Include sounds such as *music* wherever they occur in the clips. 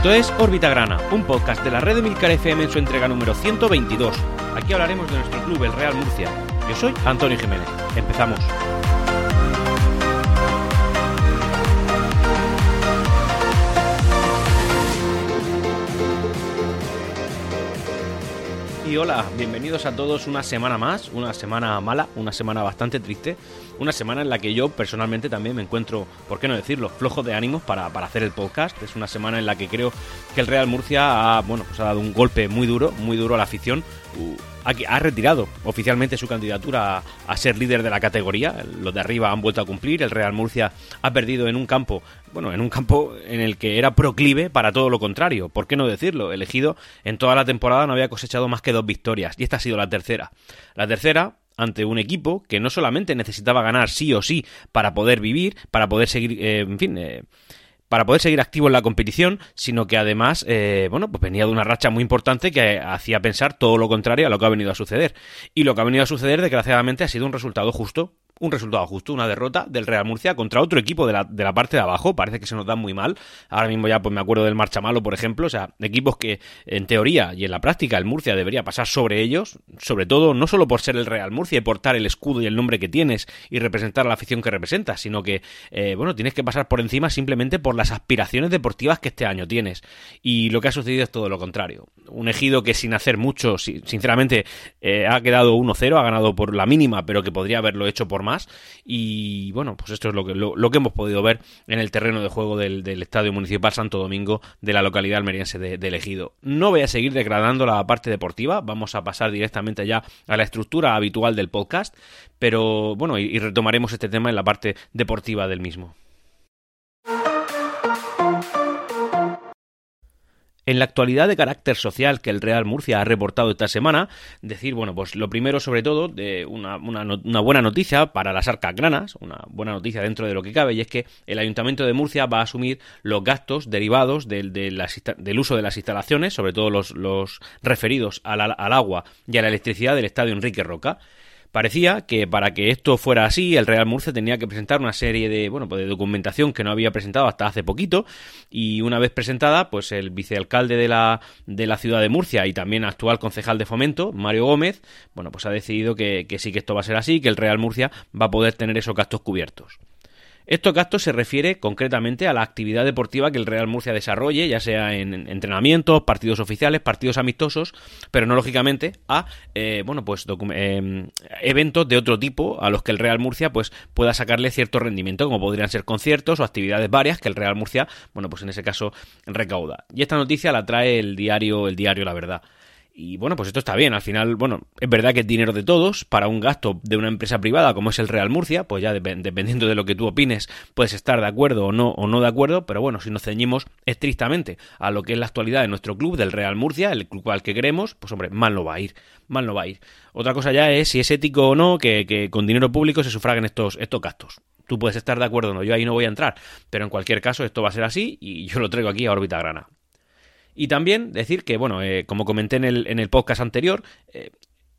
Esto es Órbita Grana, un podcast de la red de Milcar FM en su entrega número 122. Aquí hablaremos de nuestro club, el Real Murcia. Yo soy Antonio Jiménez. Empezamos. Y hola, bienvenidos a todos una semana más, una semana mala, una semana bastante triste, una semana en la que yo personalmente también me encuentro, por qué no decirlo, flojo de ánimos para, para hacer el podcast. Es una semana en la que creo que el Real Murcia bueno, pues ha dado un golpe muy duro, muy duro a la afición. Ha, retirado oficialmente su candidatura a, ser líder de la categoría. Los de arriba han vuelto a cumplir. El Real Murcia ha perdido en un campo, bueno, en un campo en el que era proclive para todo lo contrario. ¿Por qué no decirlo? Elegido en toda la temporada no había cosechado más que dos victorias y esta ha sido la tercera. La tercera ante un equipo que no solamente necesitaba ganar sí o sí para poder vivir, para poder seguir, eh, en fin, eh, para poder seguir activo en la competición, sino que además, eh, bueno, pues venía de una racha muy importante que hacía pensar todo lo contrario a lo que ha venido a suceder. Y lo que ha venido a suceder, desgraciadamente, ha sido un resultado justo un resultado justo, una derrota del Real Murcia contra otro equipo de la, de la, parte de abajo. Parece que se nos da muy mal. Ahora mismo ya pues me acuerdo del Marchamalo, por ejemplo. O sea, equipos que en teoría y en la práctica el Murcia debería pasar sobre ellos. Sobre todo, no solo por ser el Real Murcia y portar el escudo y el nombre que tienes y representar a la afición que representas, sino que, eh, bueno, tienes que pasar por encima simplemente por las aspiraciones deportivas que este año tienes. Y lo que ha sucedido es todo lo contrario. Un ejido que sin hacer mucho, sinceramente, eh, ha quedado 1-0, ha ganado por la mínima, pero que podría haberlo hecho por más Y bueno, pues esto es lo que, lo, que hemos podido ver en el terreno de juego del, Estadio Municipal Santo Domingo de la localidad almeriense de, de, Ejido. No voy a seguir degradando la parte deportiva, vamos a pasar directamente ya a la estructura habitual del podcast, pero bueno, y retomaremos este tema en la parte deportiva del mismo. En la actualidad de carácter social que el Real Murcia ha reportado esta semana, decir, bueno, pues lo primero sobre todo, de una, una, una, buena noticia para las arcas granas, una buena noticia dentro de lo que cabe, y es que el Ayuntamiento de Murcia va a asumir los gastos derivados del, del uso de las instalaciones, sobre todo los, los referidos al, al agua y a la electricidad del Estadio Enrique Roca. Parecía que para que esto fuera así, el Real Murcia tenía que presentar una serie de, bueno, pues de documentación que no había presentado hasta hace poquito y una vez presentada, pues el vicealcalde de la, de la ciudad de Murcia y también actual concejal de fomento, Mario Gómez, bueno, pues ha decidido que, que sí que esto va a ser así, que el Real Murcia va a poder tener esos gastos cubiertos. Estos gastos se refiere concretamente a la actividad deportiva que el Real Murcia desarrolle, ya sea en entrenamientos, partidos oficiales, partidos amistosos, pero no lógicamente a eh, bueno pues eh, eventos de otro tipo a los que el Real Murcia pues pueda sacarle cierto rendimiento, como podrían ser conciertos o actividades varias que el Real Murcia, bueno pues en ese caso recauda. Y esta noticia la trae el diario El Diario La Verdad. Y bueno, pues esto está bien. Al final, bueno, es verdad que es dinero de todos para un gasto de una empresa privada como es el Real Murcia, pues ya dependiendo de lo que tú opines, puedes estar de acuerdo o no, o no de acuerdo, pero bueno, si nos ceñimos estrictamente a lo que es la actualidad de nuestro club, del Real Murcia, el club al que queremos, pues hombre, mal no va a ir, mal no va a ir. Otra cosa ya es si es ético o no que, que con dinero público se sufraguen estos, estos gastos. Tú puedes estar de acuerdo o no, yo ahí no voy a entrar, pero en cualquier caso esto va a ser así y yo lo traigo aquí a órbita grana. Y también decir que, bueno, eh, como comenté en el, en el podcast anterior, eh,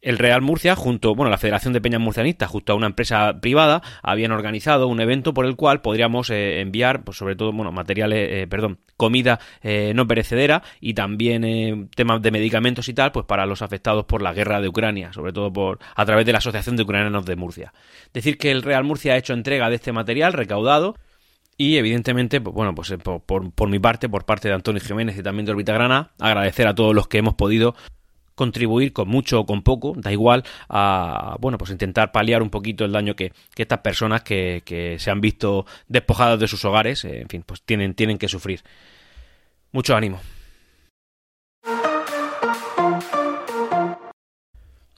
el Real Murcia, junto, bueno, la Federación de Peñas Murcianistas, junto a una empresa privada, habían organizado un evento por el cual podríamos eh, enviar, pues sobre todo, bueno, materiales, eh, perdón, comida eh, no perecedera y también eh, temas de medicamentos y tal, pues para los afectados por la guerra de Ucrania, sobre todo por a través de la Asociación de Ucranianos de Murcia. Decir que el Real Murcia ha hecho entrega de este material recaudado y evidentemente, pues, bueno, pues por, por, por, mi parte, por parte de Antonio Jiménez y también de Orbita Grana, agradecer a todos los que hemos podido contribuir con mucho o con poco, da igual, a bueno, pues intentar paliar un poquito el daño que, que estas personas que, que, se han visto despojadas de sus hogares, eh, en fin, pues tienen, tienen que sufrir. Mucho ánimo.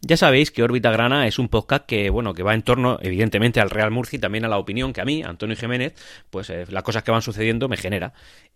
Ya sabéis que Órbita Grana es un podcast que, bueno, que va en torno, evidentemente, al Real Murcia y también a la opinión que a mí, Antonio Jiménez, pues eh, las cosas que van sucediendo me genera.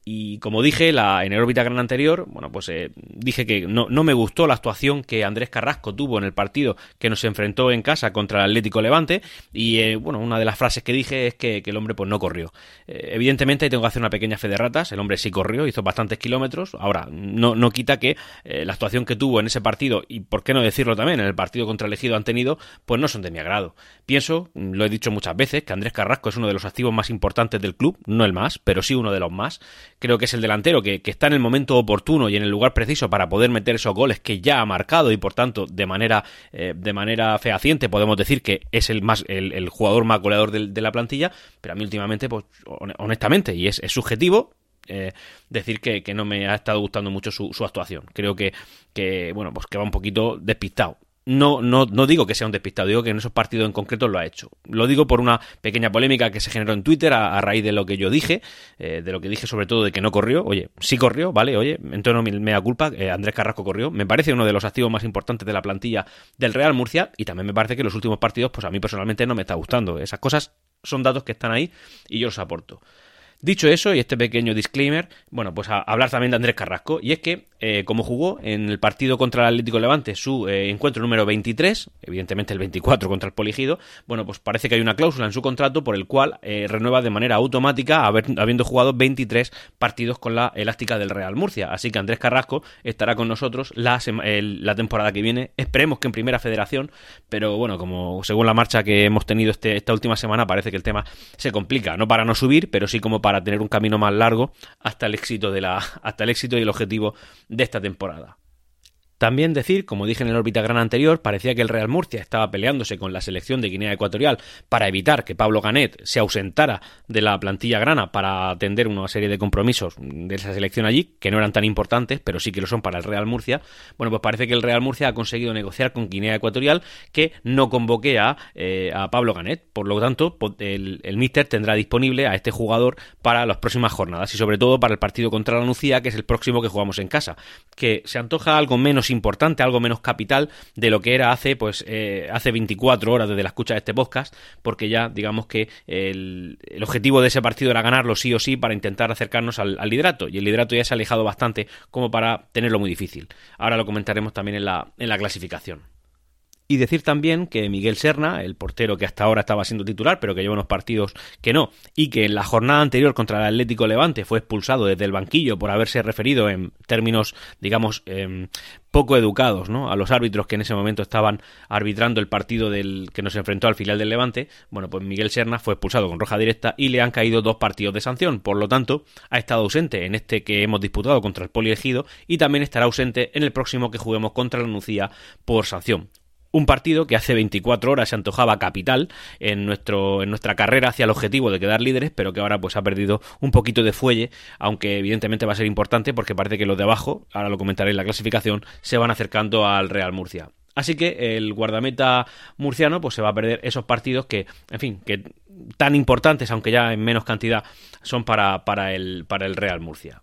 Y como dije la, en el órbita gran anterior, bueno, pues eh, dije que no, no, me gustó la actuación que Andrés Carrasco tuvo en el partido que nos enfrentó en casa contra el Atlético Levante. Y eh, bueno, una de las frases que dije es que, el hombre pues no corrió. Eh, evidentemente tengo que hacer una pequeña fe de ratas. El hombre sí corrió, hizo bastantes kilómetros. Ahora, no, no quita que la actuación que tuvo en ese partido, y por qué no decirlo también, en el partido contra el Ejido han tenido, pues no son de mi agrado. Pienso, lo he dicho muchas veces, que Andrés Carrasco es uno de los activos más importantes del club, no el más, pero sí uno de los más creo que es el delantero que, está en el momento oportuno y en el lugar preciso para poder meter esos goles que ya ha marcado y por tanto de manera, eh, de manera fehaciente podemos decir que es el, más, el, jugador más goleador de, la plantilla, pero a mí últimamente, pues honestamente, y es, subjetivo, eh, decir que, no me ha estado gustando mucho su, su actuación. Creo que, que, bueno, pues que va un poquito despistado no, no, no digo que sea un despistado, digo que en esos partidos en concreto lo ha hecho. Lo digo por una pequeña polémica que se generó en Twitter a, raíz de lo que yo dije, eh, de lo que dije sobre todo de que no corrió. Oye, sí corrió, ¿vale? Oye, entonces no me, da culpa, eh, Andrés Carrasco corrió. Me parece uno de los activos más importantes de la plantilla del Real Murcia y también me parece que los últimos partidos, pues a mí personalmente no me está gustando. Esas cosas son datos que están ahí y yo los aporto. Dicho eso, y este pequeño disclaimer, bueno, pues a hablar también de Andrés Carrasco, y es que eh, como jugó en el partido contra el Atlético Levante su eh, encuentro número 23, evidentemente el 24 contra el Poligido, bueno, pues parece que hay una cláusula en su contrato por el cual eh, renueva de manera automática habiendo jugado 23 partidos con la elástica del Real Murcia. Así que Andrés Carrasco estará con nosotros la, la temporada que viene. Esperemos que en Primera Federación, pero bueno, como según la marcha que hemos tenido este, esta última semana, parece que el tema se complica. No para no subir, pero sí como para tener un camino más largo hasta el éxito de la, hasta el éxito y el objetivo de esta temporada. También decir, como dije en el órbita gran anterior, parecía que el Real Murcia estaba peleándose con la selección de Guinea Ecuatorial para evitar que Pablo Ganet se ausentara de la plantilla grana para atender una serie de compromisos de esa selección allí, que no eran tan importantes, pero sí que lo son para el Real Murcia. Bueno, pues parece que el Real Murcia ha conseguido negociar con Guinea Ecuatorial que no convoque a, eh, Pablo Ganet. Por lo tanto, el, el Míster tendrá disponible a este jugador para las próximas jornadas y sobre todo para el partido contra la Nucía, que es el próximo que jugamos en casa, que se antoja algo menos importante, algo menos capital de lo que era hace, pues, eh, hace 24 horas desde la escucha de este podcast, porque ya digamos que el, objetivo de ese partido era ganarlo sí o sí para intentar acercarnos al, liderato, y el liderato ya se ha alejado bastante como para tenerlo muy difícil. Ahora lo comentaremos también en la, en la clasificación. Y decir también que Miguel Serna, el portero que hasta ahora estaba siendo titular, pero que lleva unos partidos que no, y que en la jornada anterior contra el Atlético Levante fue expulsado desde el banquillo por haberse referido en términos, digamos, em, poco educados, ¿no? A los árbitros que en ese momento estaban arbitrando el partido del que nos enfrentó al final del Levante. Bueno, pues Miguel Serna fue expulsado con roja directa y le han caído dos partidos de sanción. Por lo tanto, ha estado ausente en este que hemos disputado contra el Poliegido y también estará ausente en el próximo que juguemos contra la Nucía por sanción un partido que hace 24 horas se antojaba capital en, nuestro, en nuestra carrera hacia el objetivo de quedar líderes, pero que ahora pues ha perdido un poquito de fuelle, aunque evidentemente va a ser importante porque parece que los de abajo, ahora lo comentaré en la clasificación, se van acercando al Real Murcia. Así que el guardameta murciano pues se va a perder esos partidos que, en fin, que tan importantes, aunque ya en menos cantidad, son para, para, el, para el Real Murcia.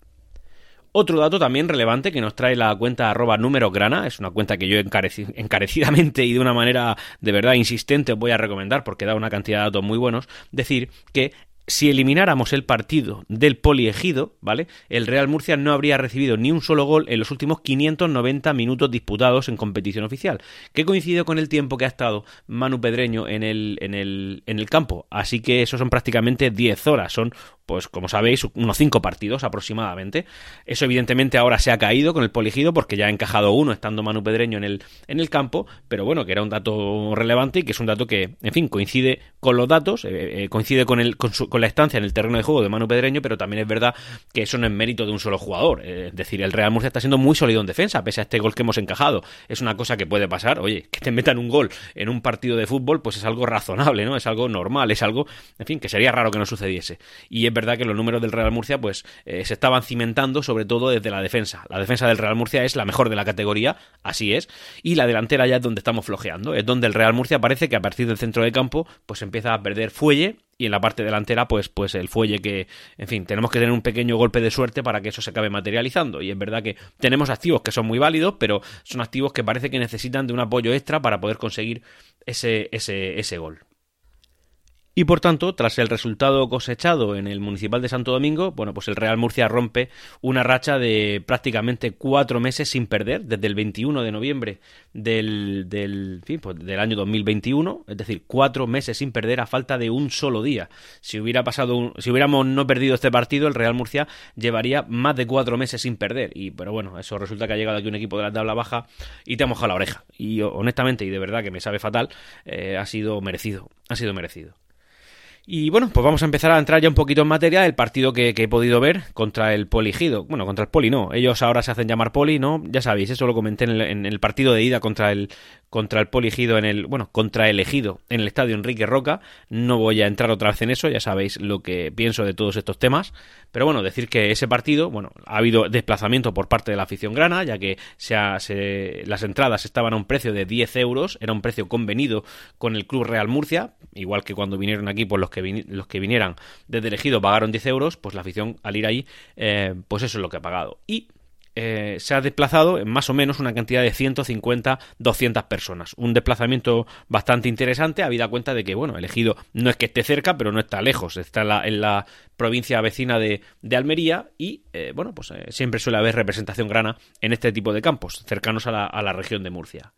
Otro dato también relevante que nos trae la cuenta arroba número grana, es una cuenta que yo encarecidamente y de una manera de verdad insistente os voy a recomendar porque da una cantidad de datos muy buenos, decir que si elimináramos el partido del poliegido, ¿vale? El Real Murcia no habría recibido ni un solo gol en los últimos 590 minutos disputados en competición oficial, que coincide con el tiempo que ha estado Manu Pedreño en el, en el, en el campo. Así que eso son prácticamente 10 horas, son pues como sabéis, unos cinco partidos aproximadamente. Eso evidentemente ahora se ha caído con el poligido porque ya ha encajado uno estando Manu Pedreño en el, en el campo, pero bueno, que era un dato relevante y que es un dato que, en fin, coincide con los datos, eh, eh, coincide con, el, con, la estancia en el terreno de juego de Manu Pedreño, pero también es verdad que eso no es mérito de un solo jugador. Eh, es decir, el Real Murcia está siendo muy sólido en defensa, pese a este gol que hemos encajado. Es una cosa que puede pasar, oye, que te metan un gol en un partido de fútbol, pues es algo razonable, ¿no? Es algo normal, es algo, en fin, que sería raro que no sucediese. Y verdad que los números del Real Murcia pues eh, se estaban cimentando sobre todo desde la defensa. La defensa del Real Murcia es la mejor de la categoría, así es, y la delantera ya es donde estamos flojeando, es donde el Real Murcia parece que a partir del centro de campo pues empieza a perder fuelle y en la parte delantera pues pues el fuelle que en fin tenemos que tener un pequeño golpe de suerte para que eso se acabe materializando y es verdad que tenemos activos que son muy válidos pero son activos que parece que necesitan de un apoyo extra para poder conseguir ese ese ese gol y por tanto, tras el resultado cosechado en el Municipal de Santo Domingo, bueno, pues el Real Murcia rompe una racha de prácticamente cuatro meses sin perder, desde el 21 de noviembre del, del, pues del año 2021, es decir, cuatro meses sin perder a falta de un solo día. Si hubiera pasado, si hubiéramos no perdido este partido, el Real Murcia llevaría más de cuatro meses sin perder. Y, pero bueno, eso resulta que ha llegado aquí un equipo de la tabla baja y te ha mojado la oreja. Y honestamente, y de verdad que me sabe fatal, eh, ha sido merecido, ha sido merecido. Y bueno, pues vamos a empezar a entrar ya un poquito en materia del partido que, he podido ver contra el Poligido. Bueno, contra el Poli no, ellos ahora se hacen llamar Poli, ¿no? Ya sabéis, eso lo comenté en el, partido de ida contra el, contra el Poligido en el, bueno, contra el Ejido en el estadio Enrique Roca. No voy a entrar otra vez en eso, ya sabéis lo que pienso de todos estos temas. Pero bueno, decir que ese partido, bueno, ha habido desplazamiento por parte de la afición grana, ya que se las entradas estaban a un precio de 10 euros, era un precio convenido con el Club Real Murcia, igual que cuando vinieron aquí por los los que vinieran desde elegido pagaron 10 euros, pues la afición al ir ahí, eh, pues eso es lo que ha pagado. Y eh, se ha desplazado en más o menos una cantidad de 150-200 personas. Un desplazamiento bastante interesante, habida cuenta de que, bueno, elegido no es que esté cerca, pero no está lejos, está en la, provincia vecina de, Almería y, eh, bueno, pues siempre suele haber representación grana en este tipo de campos, cercanos a la, a la región de Murcia.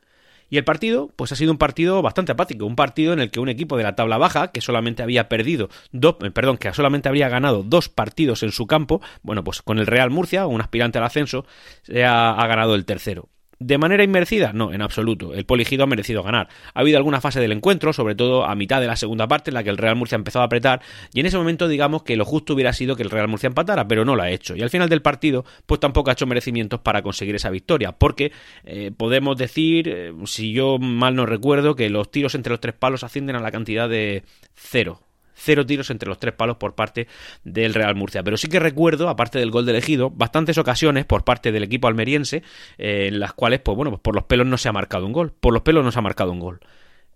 Y el partido, pues ha sido un partido bastante apático, un partido en el que un equipo de la tabla baja, que solamente había perdido, dos, eh, perdón, que solamente habría ganado dos partidos en su campo, bueno, pues con el Real Murcia, un aspirante al ascenso, ha, ha ganado el tercero. ¿De manera inmerecida? No, en absoluto. El Poligido ha merecido ganar. Ha habido alguna fase del encuentro, sobre todo a mitad de la segunda parte, en la que el Real Murcia empezó a apretar, y en ese momento digamos que lo justo hubiera sido que el Real Murcia empatara, pero no lo ha hecho. Y al final del partido, pues tampoco ha hecho merecimientos para conseguir esa victoria, porque eh, podemos decir, eh, si yo mal no recuerdo, que los tiros entre los tres palos ascienden a la cantidad de cero cero tiros entre los tres palos por parte del Real Murcia. Pero sí que recuerdo, aparte del gol de elegido, bastantes ocasiones por parte del equipo almeriense eh, en las cuales, pues bueno, pues por los pelos no se ha marcado un gol. Por los pelos no se ha marcado un gol.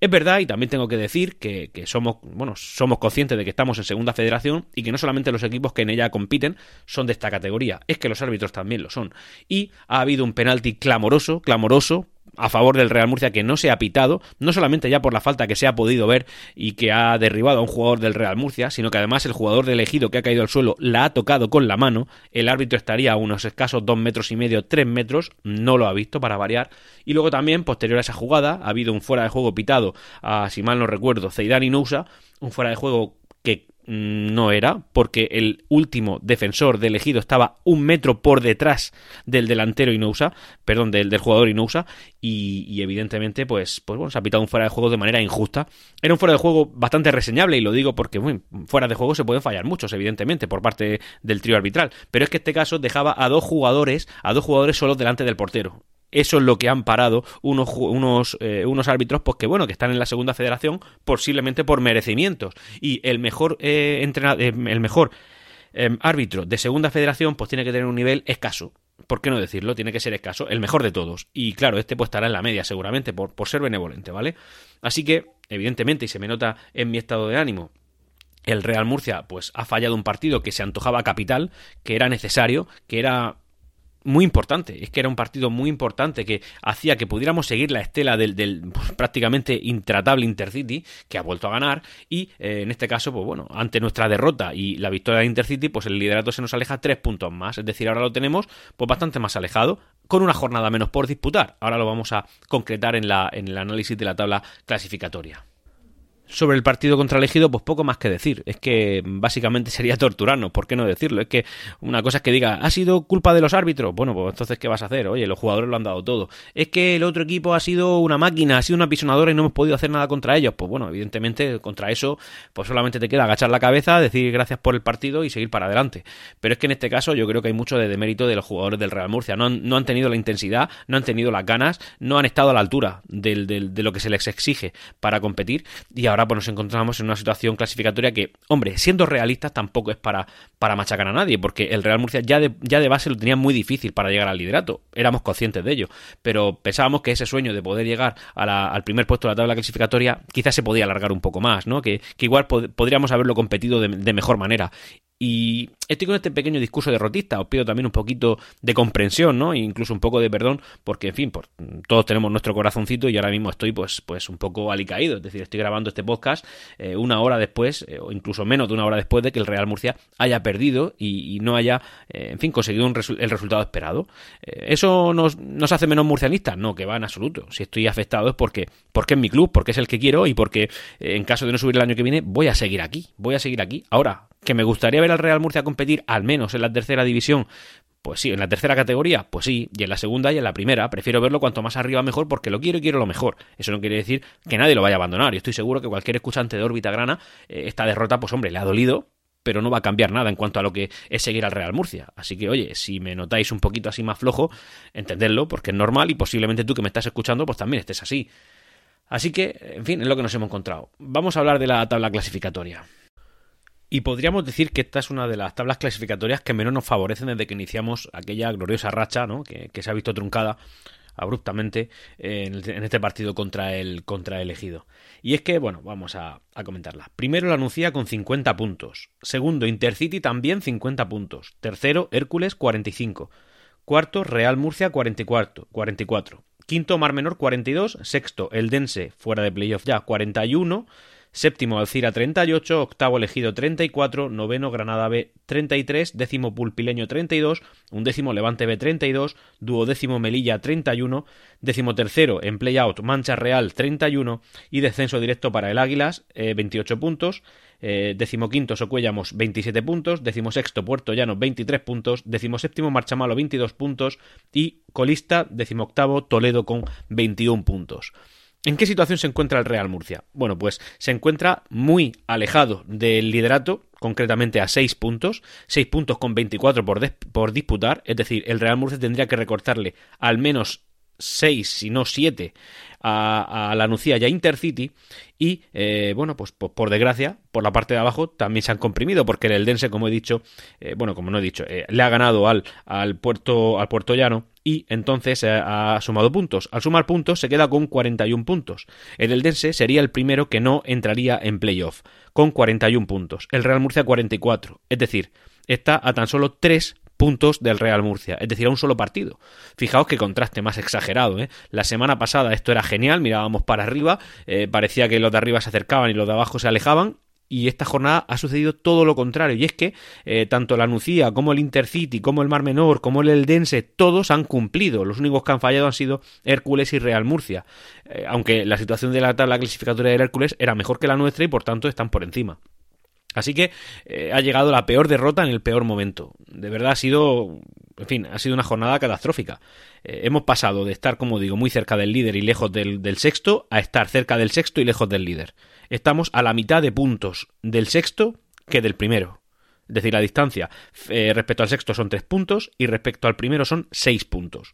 Es verdad, y también tengo que decir que, somos, bueno, somos conscientes de que estamos en segunda federación y que no solamente los equipos que en ella compiten son de esta categoría, es que los árbitros también lo son. Y ha habido un penalti clamoroso, clamoroso, a favor del Real Murcia que no se ha pitado, no solamente ya por la falta que se ha podido ver y que ha derribado a un jugador del Real Murcia, sino que además el jugador de elegido que ha caído al suelo la ha tocado con la mano, el árbitro estaría a unos escasos dos metros y medio, tres metros, no lo ha visto para variar, y luego también, posterior a esa jugada, ha habido un fuera de juego pitado a, si mal no recuerdo, Zeidan Inousa, un fuera de juego no era, porque el último defensor de elegido estaba un metro por detrás del delantero Inousa, perdón, del, del jugador Inousa, y, evidentemente, pues, pues bueno, se ha pitado un fuera de juego de manera injusta. Era un fuera de juego bastante reseñable, y lo digo porque, fuera de juego se pueden fallar muchos, evidentemente, por parte del trío arbitral, pero es que este caso dejaba a dos jugadores, a dos jugadores solos delante del portero eso es lo que han parado unos, unos, eh, unos árbitros pues que bueno que están en la segunda federación posiblemente por merecimientos y el mejor eh, entrenador, eh, el mejor árbitro de segunda federación pues tiene que tener un nivel escaso ¿por qué no decirlo? Tiene que ser escaso, el mejor de todos. Y claro, este pues estará en la media seguramente, por, por ser benevolente, ¿vale? Así que, evidentemente, y se me nota en mi estado de ánimo, el Real Murcia pues ha fallado un partido que se antojaba capital, que era necesario, que era muy importante, es que era un partido muy importante que hacía que pudiéramos seguir la estela del, pues, prácticamente intratable Intercity que ha vuelto a ganar y eh, en este caso, pues bueno, ante nuestra derrota y la victoria de Intercity, pues el liderato se nos aleja tres puntos más, es decir, ahora lo tenemos pues bastante más alejado con una jornada menos por disputar. Ahora lo vamos a concretar en, la, en el análisis de la tabla clasificatoria. Sobre el partido contra elegido, pues poco más que decir. Es que básicamente sería torturarnos, ¿por qué no decirlo? Es que una cosa es que diga, ¿ha sido culpa de los árbitros? Bueno, pues entonces, ¿qué vas a hacer? Oye, los jugadores lo han dado todo. Es que el otro equipo ha sido una máquina, ha sido una pisonadora y no hemos podido hacer nada contra ellos. Pues bueno, evidentemente, contra eso, pues solamente te queda agachar la cabeza, decir gracias por el partido y seguir para adelante. Pero es que en este caso yo creo que hay mucho de demérito de los jugadores del Real Murcia. No han, no han tenido la intensidad, no han tenido las ganas, no han estado a la altura del, de lo que se les exige para competir y ahora pues nos encontramos en una situación clasificatoria que, hombre, siendo realistas tampoco es para, para machacar a nadie, porque el Real Murcia ya de, ya de base lo tenía muy difícil para llegar al liderato, éramos conscientes de ello, pero pensábamos que ese sueño de poder llegar al primer puesto de la tabla clasificatoria quizás se podía alargar un poco más, ¿no? Que, igual podríamos haberlo competido de mejor manera. Y estoy con este pequeño discurso derrotista, os pido también un poquito de comprensión, ¿no? E incluso un poco de perdón, porque en fin, todos tenemos nuestro corazoncito y ahora mismo estoy pues, pues un poco alicaído, es decir, estoy grabando este podcast eh, una hora después, eh, o incluso menos de una hora después de que el Real Murcia haya perdido y, no haya, eh, en fin, conseguido el resultado esperado. ¿Eso nos, nos, hace menos murcianistas? No, que va en absoluto. Si estoy afectado es porque, porque es mi club, porque es el que quiero y porque en caso de no subir el año que viene voy a seguir aquí, voy a seguir aquí. Ahora, que me gustaría ver al Real Murcia competir al menos en la tercera división Pues sí, en la tercera categoría, pues sí, y en la segunda y en la primera. Prefiero verlo cuanto más arriba mejor porque lo quiero y quiero lo mejor. Eso no quiere decir que nadie lo vaya a abandonar. Y estoy seguro que cualquier escuchante de órbita grana, eh, esta derrota, pues hombre, le ha dolido, pero no va a cambiar nada en cuanto a lo que es seguir al Real Murcia. Así que, oye, si me notáis un poquito así más flojo, entendedlo, porque es normal y posiblemente tú que me estás escuchando, pues también estés así. Así que, en fin, es lo que nos hemos encontrado. Vamos a hablar de la tabla clasificatoria. Y podríamos decir que esta es una de las tablas clasificatorias que menos nos favorecen desde que iniciamos aquella gloriosa racha, ¿no? que, se ha visto truncada abruptamente en, este partido contra el, contra el elegido. Y es que, bueno, vamos a, a, comentarla. Primero la anuncia con 50 puntos. Segundo, Intercity también 50 puntos. Tercero, Hércules 45. Cuarto, Real Murcia 44. 44. Quinto, Mar Menor 42. Sexto, Eldense fuera de playoff ya 41 séptimo Alcira 38, octavo Elegido 34, noveno Granada B 33, décimo Pulpileño 32, undécimo Levante B 32, duodécimo Melilla 31, décimo tercero en playout Mancha Real 31 y descenso directo para el Águilas 28 eh, puntos, eh, decimoquinto Socuellamos 27 puntos, decimosexto Puerto Llano 23 puntos, decimoséptimo Marchamalo 22 puntos. Y colista decimoctavo Toledo con 21 puntos. ¿En qué situación se encuentra el Real Murcia? Bueno, pues se encuentra muy alejado del liderato, concretamente a 6 puntos, 6 puntos con 24 por, por disputar, es decir, el Real Murcia tendría que recortarle al menos 6, si no 7, a, la Nucía y a Intercity. Y eh, bueno, pues, por desgracia, por la parte de abajo también se han comprimido, porque el Eldense, como he dicho, eh, bueno, como no he dicho, eh, le ha ganado al, al, puerto, al Puerto Llano y entonces ha sumado puntos. Al sumar puntos se queda con 41 puntos. El Eldense sería el primero que no entraría en playoff, con 41 puntos. El Real Murcia 44. Es decir, está a tan solo 3 puntos del Real Murcia, es decir, a un solo partido. Fijaos qué contraste más exagerado. ¿eh? La semana pasada esto era genial, mirábamos para arriba, eh, parecía que los de arriba se acercaban y los de abajo se alejaban, y esta jornada ha sucedido todo lo contrario. Y es que eh, tanto la Nucía como el Intercity, como el Mar Menor, como el Eldense, todos han cumplido. Los únicos que han fallado han sido Hércules y Real Murcia. aunque la situación de la tabla clasificatoria del Hércules era mejor que la nuestra y por tanto están por encima. Así que eh, ha llegado la peor derrota en el peor momento. De verdad ha sido, en fin, ha sido una jornada catastrófica. Eh, hemos pasado de estar, como digo, muy cerca del líder y lejos del, del, sexto a estar cerca del sexto y lejos del líder. Estamos a la mitad de puntos del sexto que del primero. Es decir, la distancia eh, respecto al sexto son tres puntos y respecto al primero son seis puntos.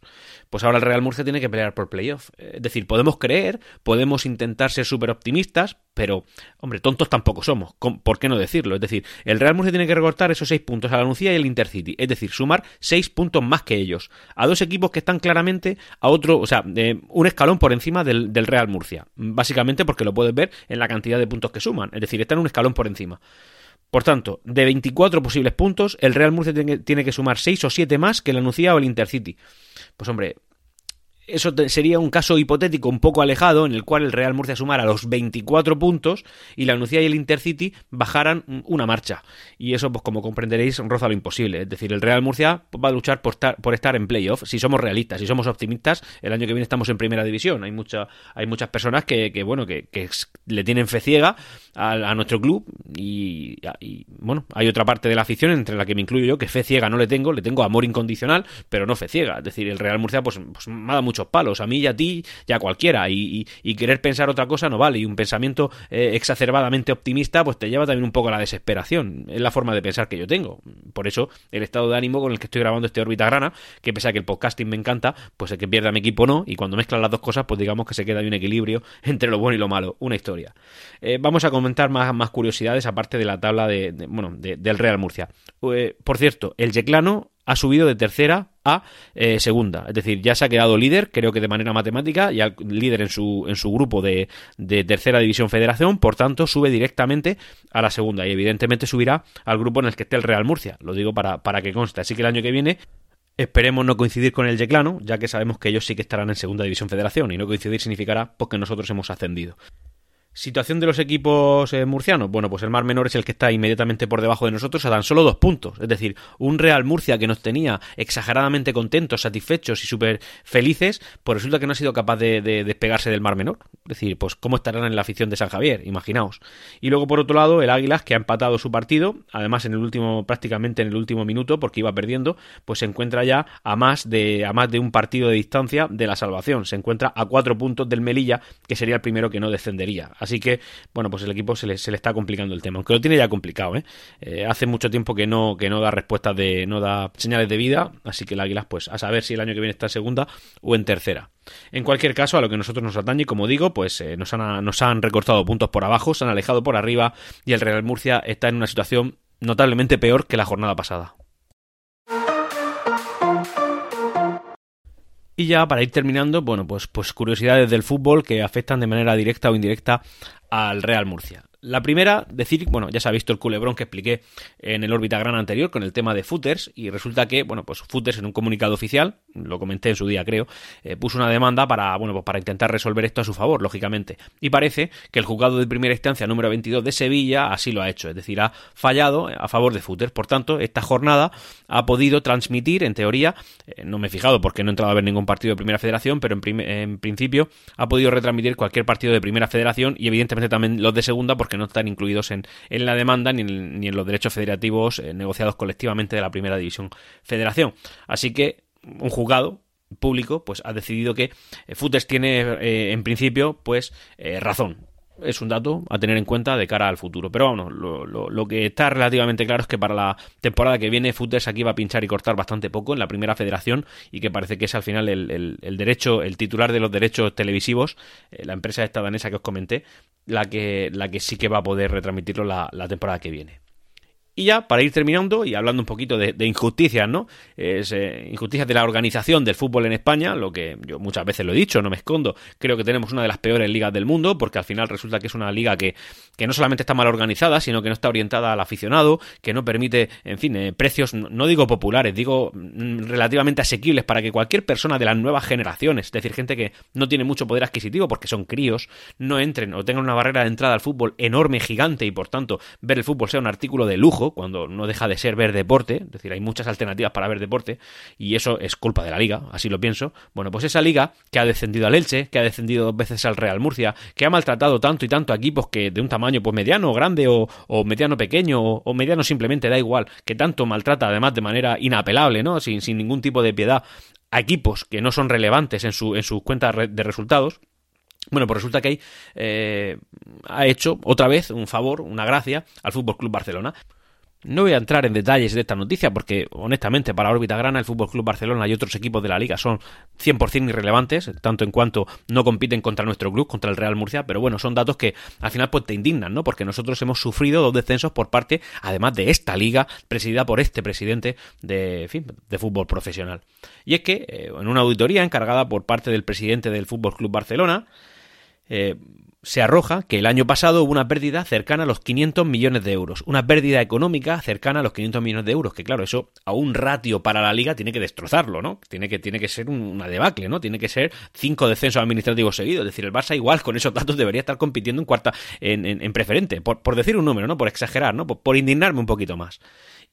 Pues ahora el Real Murcia tiene que pelear por playoff. Es decir, podemos creer, podemos intentar ser súper optimistas, pero, hombre, tontos tampoco somos. ¿Por qué no decirlo? Es decir, el Real Murcia tiene que recortar esos seis puntos a la Nucía y el Intercity. Es decir, sumar seis puntos más que ellos. A dos equipos que están claramente a otro, o sea, un escalón por encima del, del Real Murcia. Básicamente porque lo puedes ver en la cantidad de puntos que suman. Es decir, están un escalón por encima. Por tanto, de 24 posibles puntos, el Real Murcia tiene que, sumar 6 o 7 más que el Anuncia o el Intercity. Pues hombre, eso sería un caso hipotético un poco alejado en el cual el Real Murcia sumara los 24 puntos y la Nucía y el Intercity bajaran una marcha. Y eso, pues como comprenderéis, roza lo imposible. Es decir, el Real Murcia va a luchar por estar, por estar en playoff. Si somos realistas, si somos optimistas, el año que viene estamos en primera división. Hay, mucha, hay muchas personas que, bueno, que, le tienen fe ciega a, nuestro club y, bueno, hay otra parte de la afición entre la que me incluyo yo, que fe ciega no le tengo, le tengo amor incondicional, pero no fe ciega. Es decir, el Real Murcia pues, pues me ha dado mucho palos, a mí y a ti y a cualquiera, y, querer pensar otra cosa no vale, y un pensamiento eh, exacerbadamente optimista pues te lleva también un poco a la desesperación, es la forma de pensar que yo tengo, por eso el estado de ánimo con el que estoy grabando este órbita grana, que pese a que el podcasting me encanta, pues el que pierda mi equipo no, y cuando mezclan las dos cosas pues digamos que se queda un equilibrio entre lo bueno y lo malo, una historia. Eh, vamos a más, curiosidades aparte de la tabla de, bueno, del Real Murcia. Eh, por cierto, el Yeclano ha subido de tercera a eh, segunda. Es decir, ya se ha quedado líder, creo que de manera matemática, ya líder en su, en su grupo de, de, tercera división federación, por tanto sube directamente a la segunda y evidentemente subirá al grupo en el que esté el Real Murcia. Lo digo para, para que conste. Así que el año que viene Esperemos no coincidir con el Yeclano, ya que sabemos que ellos sí que estarán en Segunda División Federación, y no coincidir significará porque nosotros hemos ascendido. Situación de los equipos eh, murcianos. Bueno, pues el Mar Menor es el que está inmediatamente por debajo de nosotros a tan solo dos puntos. Es decir, un Real Murcia que nos tenía exageradamente contentos, satisfechos y súper felices, pues resulta que no ha sido capaz de, despegarse del Mar Menor. Es decir, pues cómo estarán en la afición de San Javier, imaginaos. Y luego por otro lado, el Águilas que ha empatado su partido, además en el último, prácticamente en el último minuto, porque iba perdiendo, pues se encuentra ya a más de, a más de un partido de distancia de la salvación. Se encuentra a cuatro puntos del Melilla, que sería el primero que no descendería. Así que, bueno, pues el equipo se le, está complicando el tema, aunque lo tiene ya complicado, ¿eh? ¿eh? Hace mucho tiempo que no, que no da respuestas de, no da señales de vida, así que el Águilas, pues a saber si el año que viene está en segunda o en tercera. En cualquier caso, a lo que nosotros nos atañe, como digo, pues eh, nos, han, nos han recortado puntos por abajo, se han alejado por arriba y el Real Murcia está en una situación notablemente peor que la jornada pasada. Y ya para ir terminando, bueno, pues, pues curiosidades del fútbol que afectan de manera directa o indirecta al Real Murcia. La primera, decir, bueno, ya se ha visto el culebrón que expliqué en el órbita gran anterior con el tema de footers y resulta que, bueno, pues footers en un comunicado oficial, lo comenté en su día creo, eh, puso una demanda para, bueno, pues para intentar resolver esto a su favor, lógicamente. Y parece que el juzgado de primera instancia número 22 de Sevilla así lo ha hecho, es decir, ha fallado a favor de footers. Por tanto, esta jornada ha podido transmitir, en teoría, eh, no me he fijado porque no he entrado a ver ningún partido de primera federación, pero en, en principio ha podido retransmitir cualquier partido de primera federación y evidentemente también los de segunda no están incluidos en, en la demanda ni en, ni en, los derechos federativos eh, negociados colectivamente de la primera división federación. Así que un juzgado público pues ha decidido que eh, Footers tiene eh, en principio pues razón es un dato a tener en cuenta de cara al futuro. Pero bueno, lo, que está relativamente claro es que para la temporada que viene, Footers aquí va a pinchar y cortar bastante poco en la primera federación y que parece que es al final el, derecho, el titular de los derechos televisivos, eh, la empresa esta danesa que os comenté, la que, la que sí que va a poder retransmitirlo la temporada que viene. Y ya, para ir terminando y hablando un poquito de, injusticias, ¿no? Eh, injusticias de la organización del fútbol en España, lo que yo muchas veces lo he dicho, no me escondo. Creo que tenemos una de las peores ligas del mundo, porque al final resulta que es una liga que, que no solamente está mal organizada, sino que no está orientada al aficionado, que no permite, en fin, eh, precios, no digo populares, digo mm, relativamente asequibles para que cualquier persona de las nuevas generaciones, es decir, gente que no tiene mucho poder adquisitivo porque son críos, no entren o tengan una barrera de entrada al fútbol enorme, gigante y por tanto ver el fútbol sea un artículo de lujo cuando no deja de ser ver deporte, es decir, hay muchas alternativas para ver deporte, y eso es culpa de la liga, así lo pienso. Bueno, pues esa liga que ha descendido al Elche, que ha descendido dos veces al Real Murcia, que ha maltratado tanto y tanto a equipos que de un tamaño pues mediano, grande o, mediano pequeño o, mediano simplemente da igual, que tanto maltrata además de manera inapelable, ¿no? Sin, ningún tipo de piedad a equipos que no son relevantes en, su, en sus cuentas de resultados, bueno, pues resulta que hay, eh, ha hecho otra vez un favor, una gracia al Fútbol Club Barcelona. No voy a entrar en detalles de esta noticia porque, honestamente, para órbita grana, el Fútbol Club Barcelona y otros equipos de la liga son 100% irrelevantes, tanto en cuanto no compiten contra nuestro club, contra el Real Murcia, pero bueno, son datos que al final pues te indignan, ¿no? Porque nosotros hemos sufrido dos descensos por parte, además de esta liga, presidida por este presidente de, de fútbol profesional. Y es que, eh, en una auditoría encargada por parte del presidente del Fútbol Club Barcelona, eh, se arroja que el año pasado hubo una pérdida cercana a los 500 millones de euros. Una pérdida económica cercana a los 500 millones de euros. Que claro, eso a un ratio para la liga tiene que destrozarlo, ¿no? Tiene que, tiene que ser una debacle, ¿no? Tiene que ser cinco descensos administrativos seguidos. Es decir, el Barça igual con esos datos debería estar compitiendo en cuarta, en, en, preferente. Por, por, decir un número, ¿no? Por exagerar, ¿no? por indignarme un poquito más.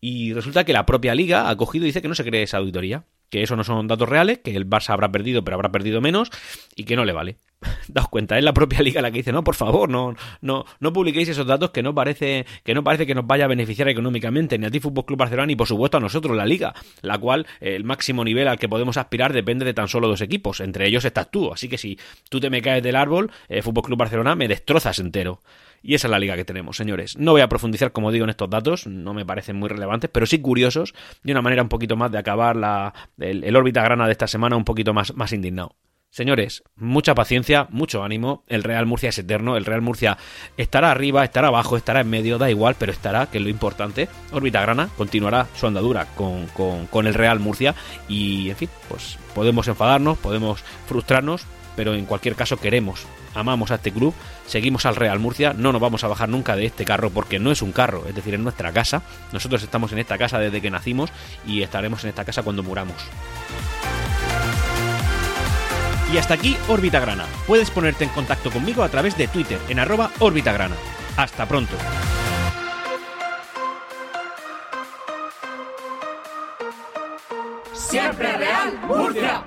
Y resulta que la propia liga ha cogido y dice que no se cree esa auditoría que eso no son datos reales, que el Barça habrá perdido, pero habrá perdido menos y que no le vale. *laughs* Daos cuenta, es la propia liga la que dice, no, por favor, no, no, no publiquéis esos datos que no parece, que no parece que nos vaya a beneficiar económicamente, ni a ti Fútbol Club Barcelona, ni por supuesto a nosotros, la liga, la cual el máximo nivel al que podemos aspirar depende de tan solo dos equipos, entre ellos estás tú, así que si tú te me caes del árbol, eh, Fútbol Club Barcelona me destrozas entero. Y esa es la liga que tenemos, señores. No voy a profundizar, como digo, en estos datos, no me parecen muy relevantes, pero sí curiosos, de una manera un poquito más de acabar la, el, órbita grana de esta semana un poquito más, más indignado. Señores, mucha paciencia, mucho ánimo. El Real Murcia es eterno. El Real Murcia estará arriba, estará abajo, estará en medio, da igual, pero estará, que es lo importante. Órbita Grana continuará su andadura con, con, con el Real Murcia. Y, en fin, pues podemos enfadarnos, podemos frustrarnos, pero en cualquier caso queremos, amamos a este club, seguimos al Real Murcia, no nos vamos a bajar nunca de este carro porque no es un carro, es decir, es nuestra casa. Nosotros estamos en esta casa desde que nacimos y estaremos en esta casa cuando muramos. Y hasta aquí Órbita Grana. Puedes ponerte en contacto conmigo a través de Twitter en arroba Grana. Hasta pronto. Siempre Real Murcia.